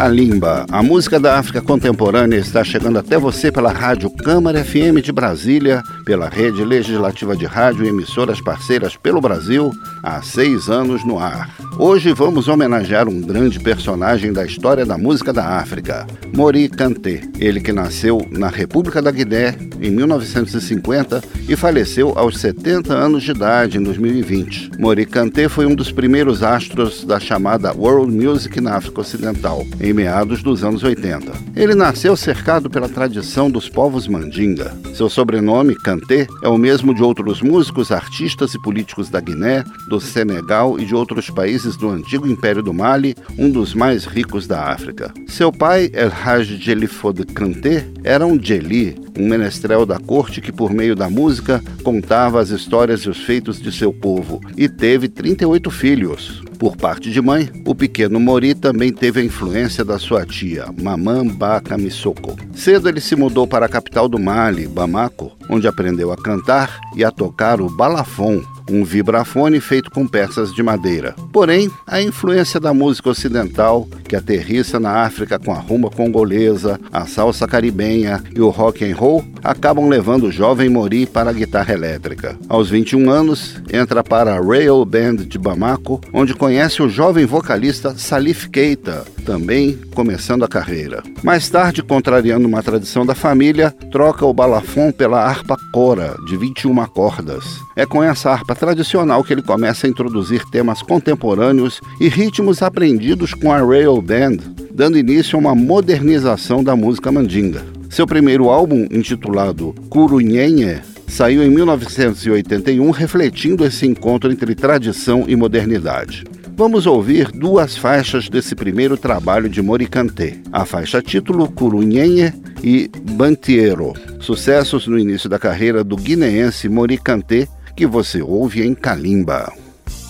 Kalimba, a música da África contemporânea está chegando até você pela Rádio Câmara FM de Brasília, pela Rede Legislativa de Rádio e emissoras parceiras pelo Brasil, há seis anos no ar. Hoje vamos homenagear um grande personagem da história da música da África, Mori Kanté. Ele que nasceu na República da Guiné em 1950 e faleceu aos 70 anos de idade em 2020. Mori Kanté foi um dos primeiros astros da chamada World Music na África Ocidental, em meados dos anos 80. Ele nasceu cercado pela tradição dos povos Mandinga. Seu sobrenome, Kanté, é o mesmo de outros músicos, artistas e políticos da Guiné, do Senegal e de outros países do antigo Império do Mali, um dos mais ricos da África. Seu pai, El Haj Jelifod Kanté, era um Jeli, um menestrel da corte que, por meio da música, contava as histórias e os feitos de seu povo, e teve 38 filhos. Por parte de mãe, o pequeno Mori também teve a influência da sua tia, Mamã Baka Misoko. Cedo ele se mudou para a capital do Mali, Bamako, onde aprendeu a cantar e a tocar o balafon, um vibrafone feito com peças de madeira. Porém, a influência da música ocidental, que aterrissa na África com a rumba congolesa, a salsa caribenha e o rock and roll, acabam levando o jovem Mori para a guitarra elétrica. Aos 21 anos, entra para a Rail Band de Bamako, onde conhece o jovem vocalista Salif Keita, também começando a carreira. Mais tarde, contrariando uma tradição da família, troca o balafon pela harpa cora, de 21 cordas. É com essa harpa tradicional que ele começa a introduzir temas contemporâneos e ritmos aprendidos com a Rail Band, dando início a uma modernização da música mandinga. Seu primeiro álbum, intitulado Curunhenhe, saiu em 1981, refletindo esse encontro entre tradição e modernidade. Vamos ouvir duas faixas desse primeiro trabalho de Moricante, a faixa título Curunhenhe e Bantiero, sucessos no início da carreira do guineense Moricante, que você ouve em Kalimba.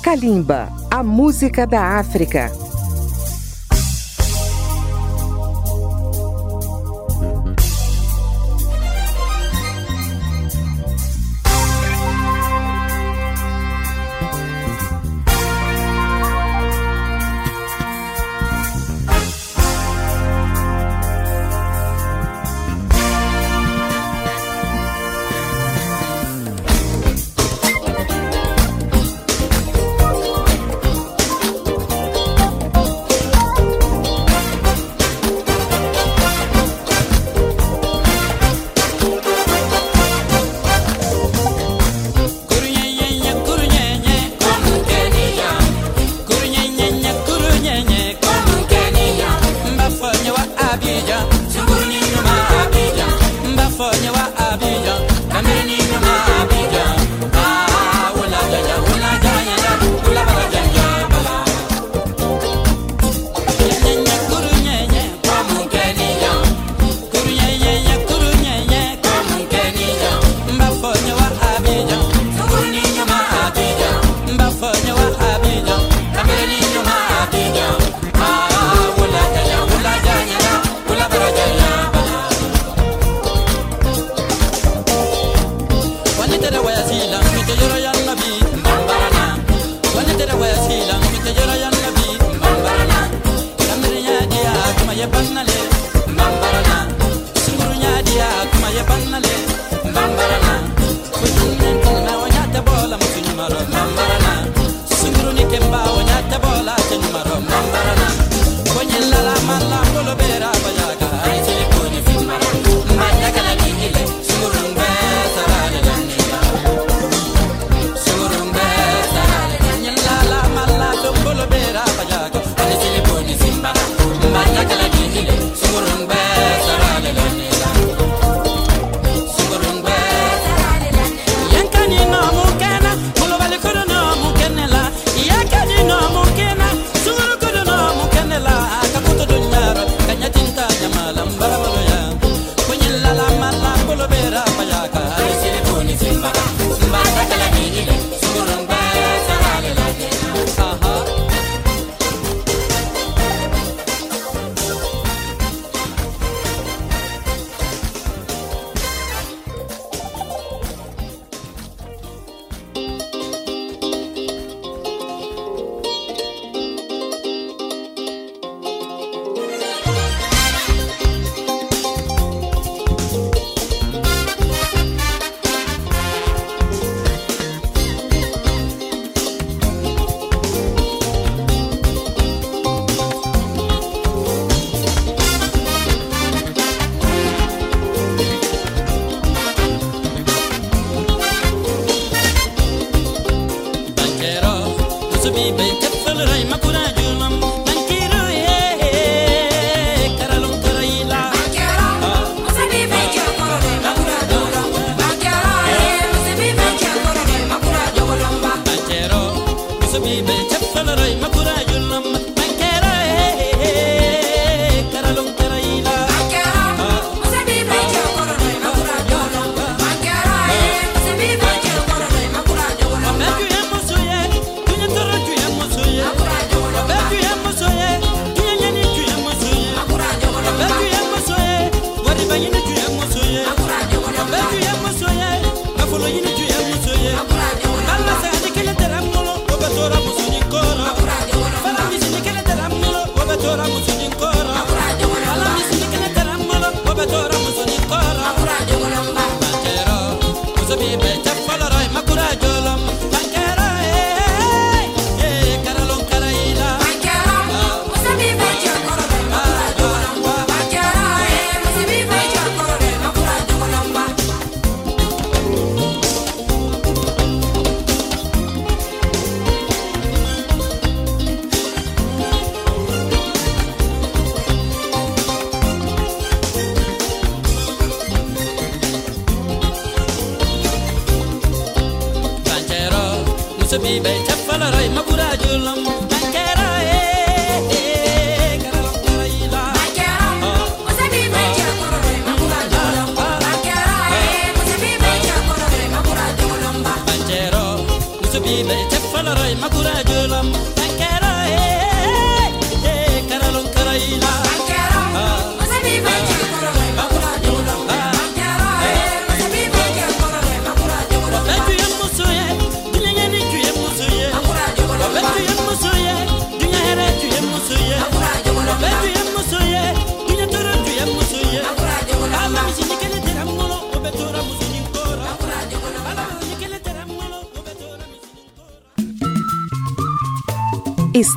Kalimba, a música da África.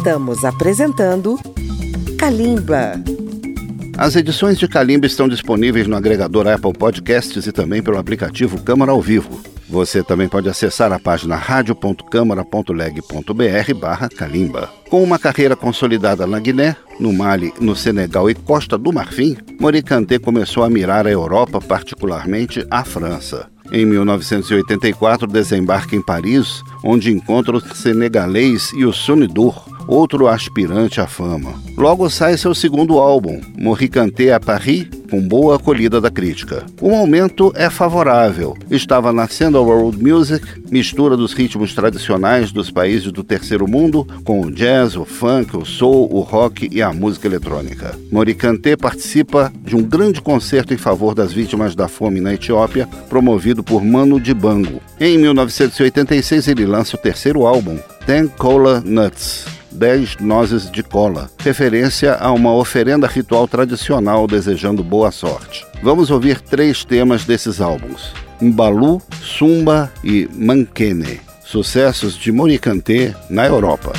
Estamos apresentando Kalimba. As edições de Kalimba estão disponíveis no agregador Apple Podcasts e também pelo aplicativo Câmara ao Vivo. Você também pode acessar a página radio.câmara.leg.br barra Kalimba. Com uma carreira consolidada na Guiné, no Mali, no Senegal e Costa do Marfim, Moricante começou a mirar a Europa, particularmente a França. Em 1984, desembarca em Paris, onde encontra o senegalês e o Sonidour, outro aspirante à fama. Logo sai seu segundo álbum, Morricante à Paris, com boa acolhida da crítica. O momento é favorável. Estava nascendo a world music, mistura dos ritmos tradicionais dos países do terceiro mundo com o jazz, o funk, o soul, o rock e a música eletrônica. Moricante participa de um grande concerto em favor das vítimas da fome na Etiópia, promovido por Mano Dibango. Em 1986 ele lança o terceiro álbum, Ten Cola Nuts. 10 nozes de cola, referência a uma oferenda ritual tradicional desejando boa sorte. Vamos ouvir três temas desses álbuns: Mbalu, Sumba e Mankene, sucessos de Moricante na Europa.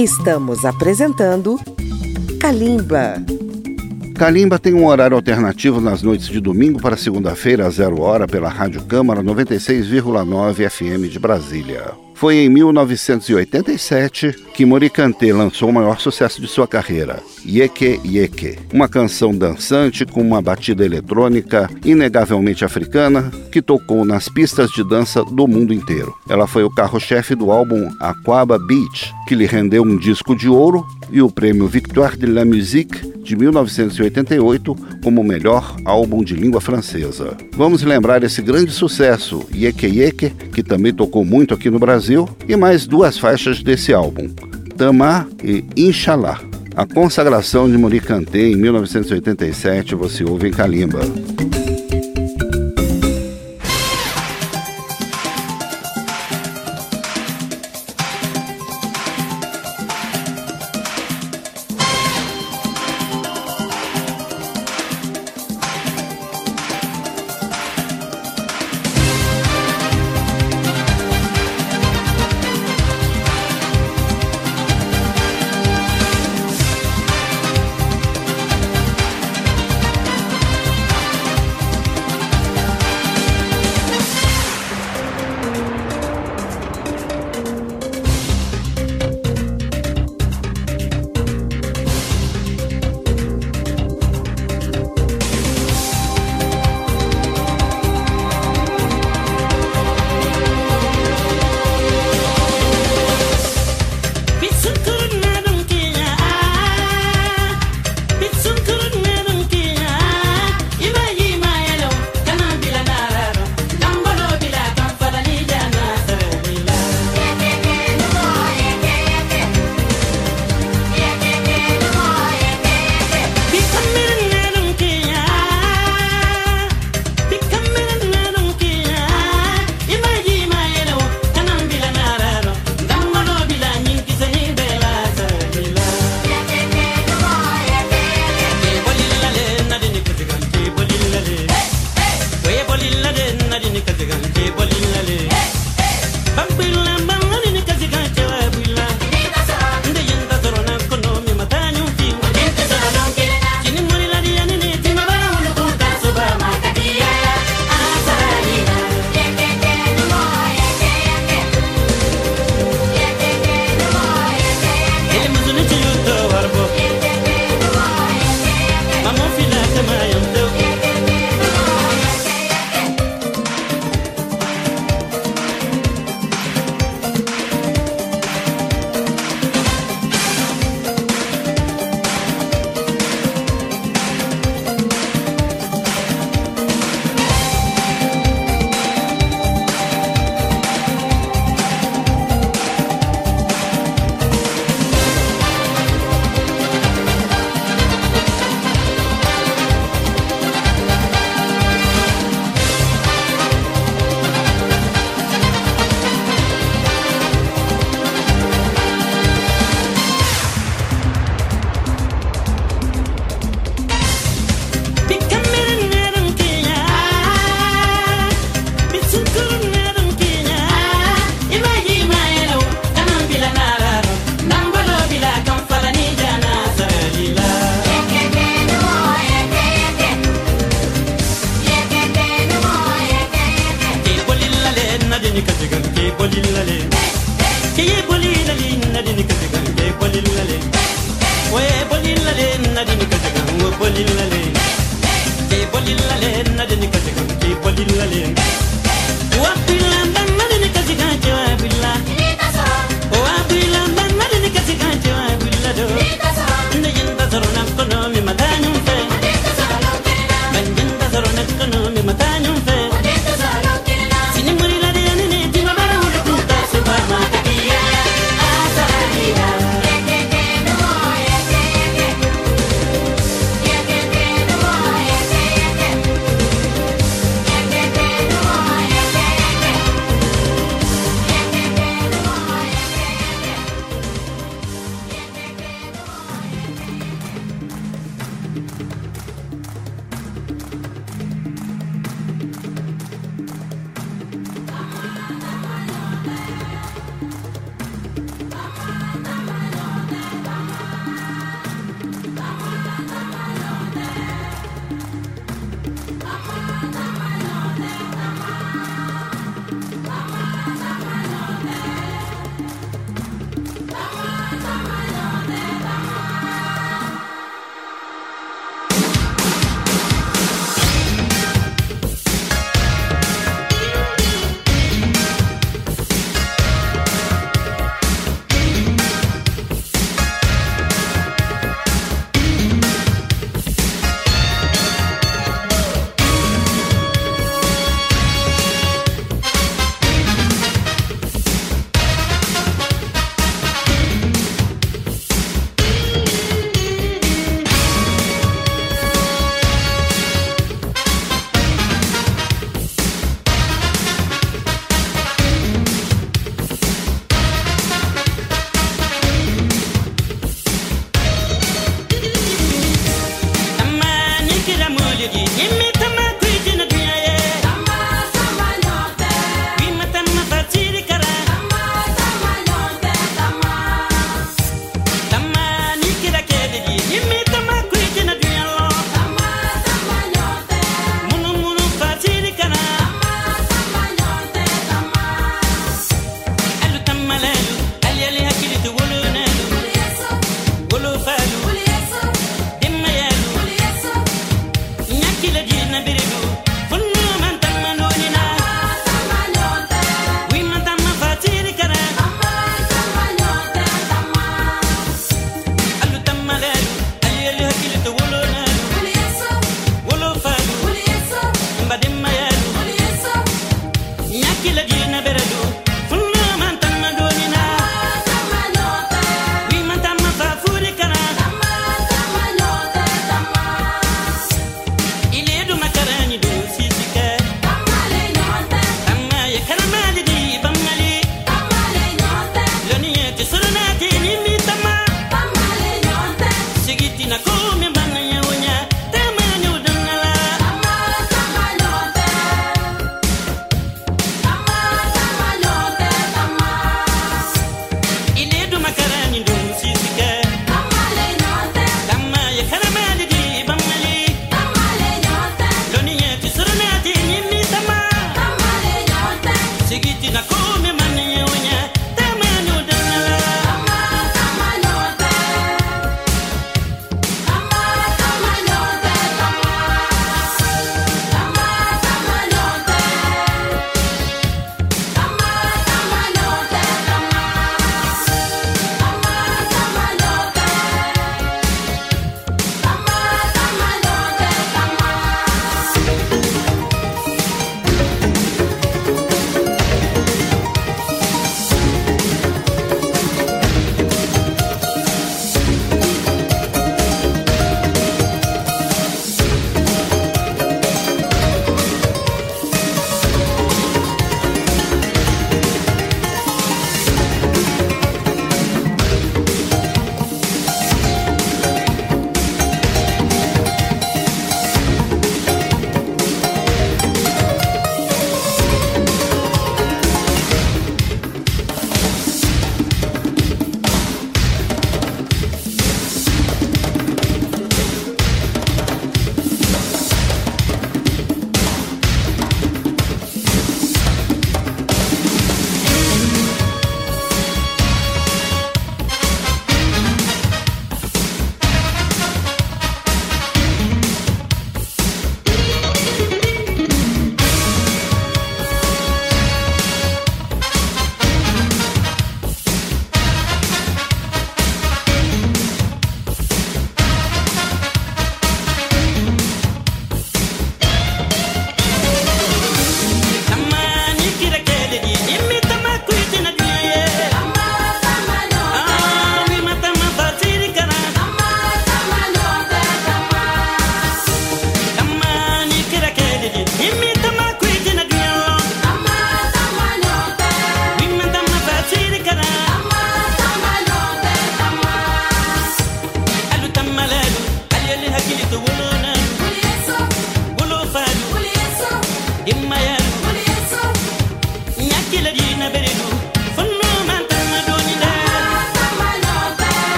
Estamos apresentando Kalimba. Kalimba tem um horário alternativo nas noites de domingo para segunda-feira, a zero hora, pela Rádio Câmara 96,9 FM de Brasília. Foi em 1987 que Morikante lançou o maior sucesso de sua carreira, Yeke Yeke, uma canção dançante com uma batida eletrônica inegavelmente africana que tocou nas pistas de dança do mundo inteiro. Ela foi o carro-chefe do álbum Aquaba Beach, que lhe rendeu um disco de ouro e o prêmio Victoire de la Musique de 1988 como o melhor álbum de língua francesa. Vamos lembrar esse grande sucesso, Yeke Yeke, que também tocou muito aqui no Brasil, e mais duas faixas desse álbum, Tama e Inshallah. A consagração de Muricante em 1987 você ouve em Kalimba.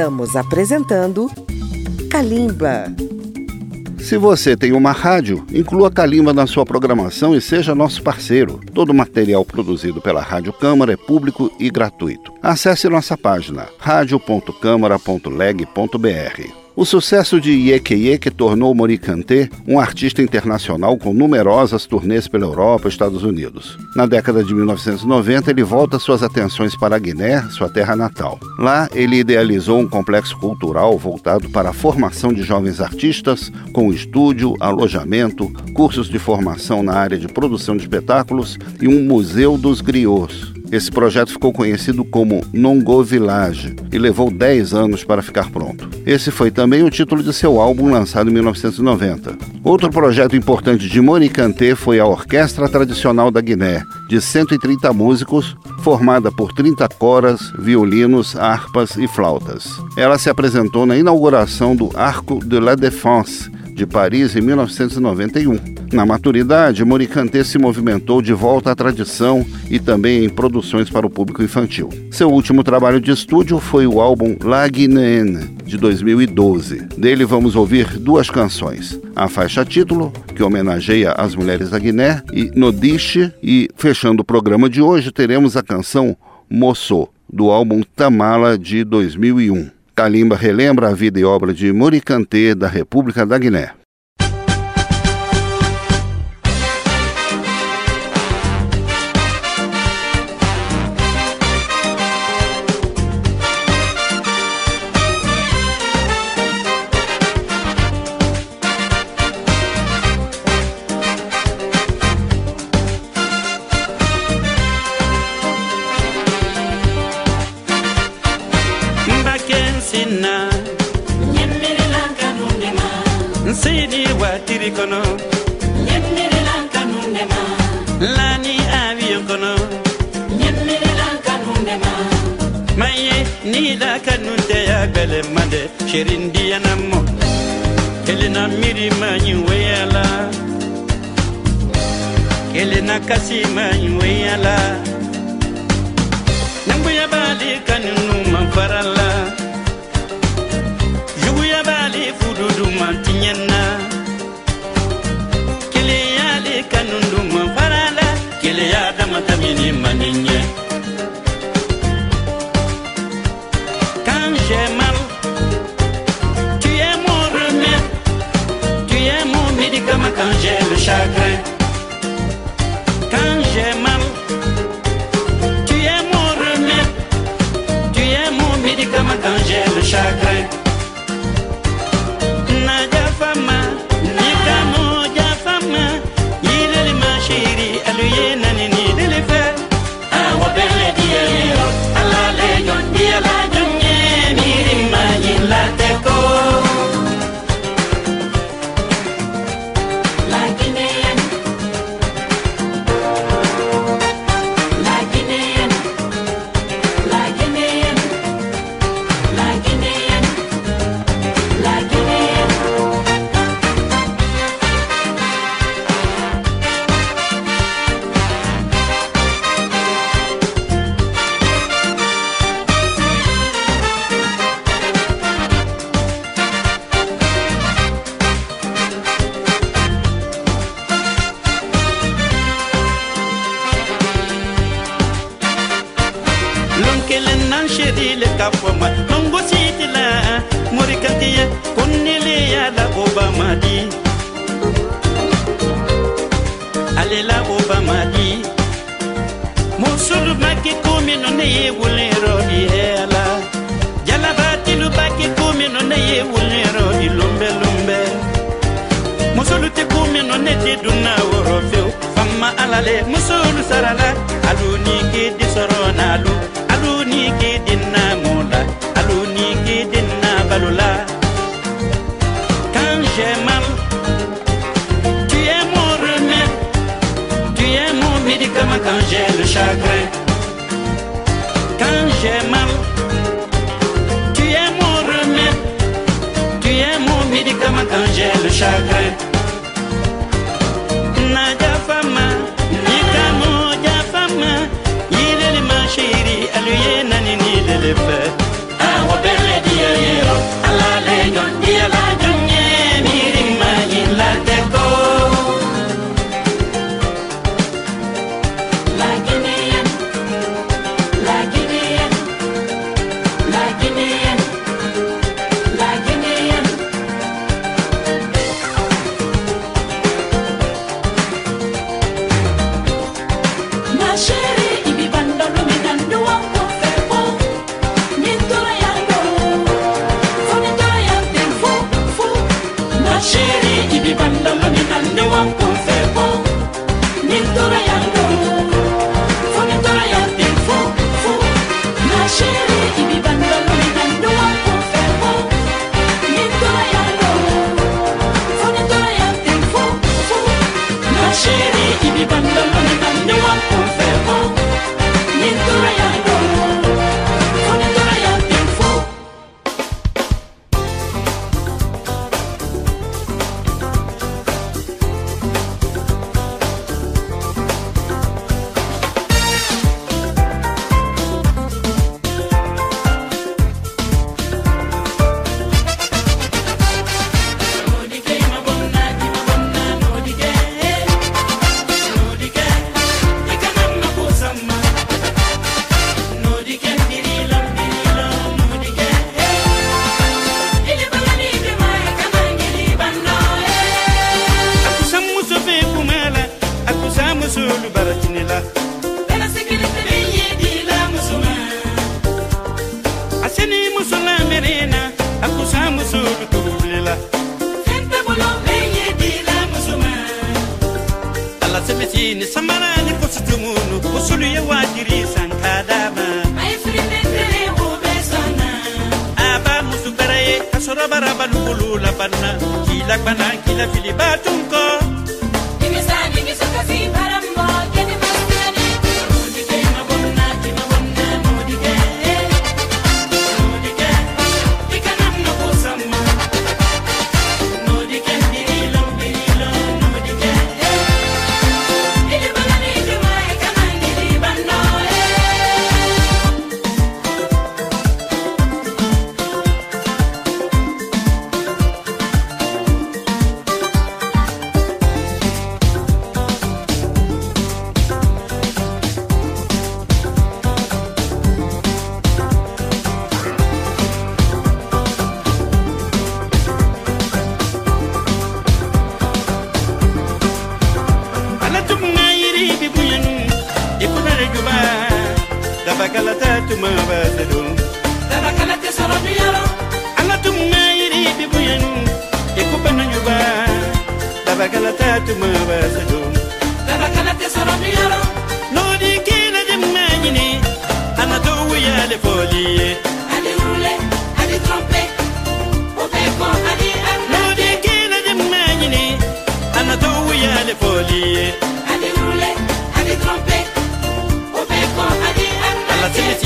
Estamos apresentando Kalimba. Se você tem uma rádio, inclua Kalimba na sua programação e seja nosso parceiro. Todo material produzido pela Rádio Câmara é público e gratuito. Acesse nossa página radio.câmara.leg.br. O sucesso de Yeke Yeke tornou Morikante um artista internacional com numerosas turnês pela Europa e Estados Unidos. Na década de 1990, ele volta suas atenções para Guiné, sua terra natal. Lá, ele idealizou um complexo cultural voltado para a formação de jovens artistas, com estúdio, alojamento, cursos de formação na área de produção de espetáculos e um museu dos griots. Esse projeto ficou conhecido como Nongo Village e levou 10 anos para ficar pronto. Esse foi também o título de seu álbum lançado em 1990. Outro projeto importante de Monicanté foi a Orquestra Tradicional da Guiné, de 130 músicos, formada por 30 coras, violinos, harpas e flautas. Ela se apresentou na inauguração do Arco de la Défense, de Paris em 1991. Na maturidade, Moricante se movimentou de volta à tradição e também em produções para o público infantil. Seu último trabalho de estúdio foi o álbum La de 2012. Dele vamos ouvir duas canções. A faixa título, que homenageia as mulheres da Guiné, e Nodiche, e fechando o programa de hoje teremos a canção Moço, do álbum Tamala de 2001. Kalimba relembra a vida e obra de Moricante da República da Guiné. كسيما يويلا le rebelión, a la ley. Quand j'ai mal, tu es mon remède, tu es mon médicament quand j'ai le chagrin.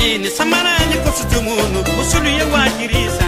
dini samara nyiko sujumu nusulu ye wajirisa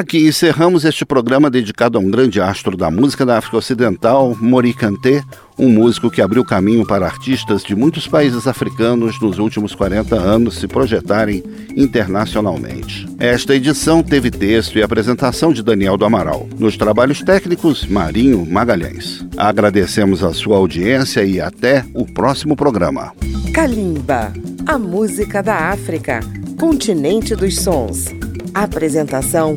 Aqui encerramos este programa dedicado a um grande astro da música da África Ocidental, Mori Kanté, um músico que abriu caminho para artistas de muitos países africanos nos últimos 40 anos se projetarem internacionalmente. Esta edição teve texto e apresentação de Daniel do Amaral. Nos trabalhos técnicos, Marinho Magalhães. Agradecemos a sua audiência e até o próximo programa. Kalimba, a música da África, continente dos sons. Apresentação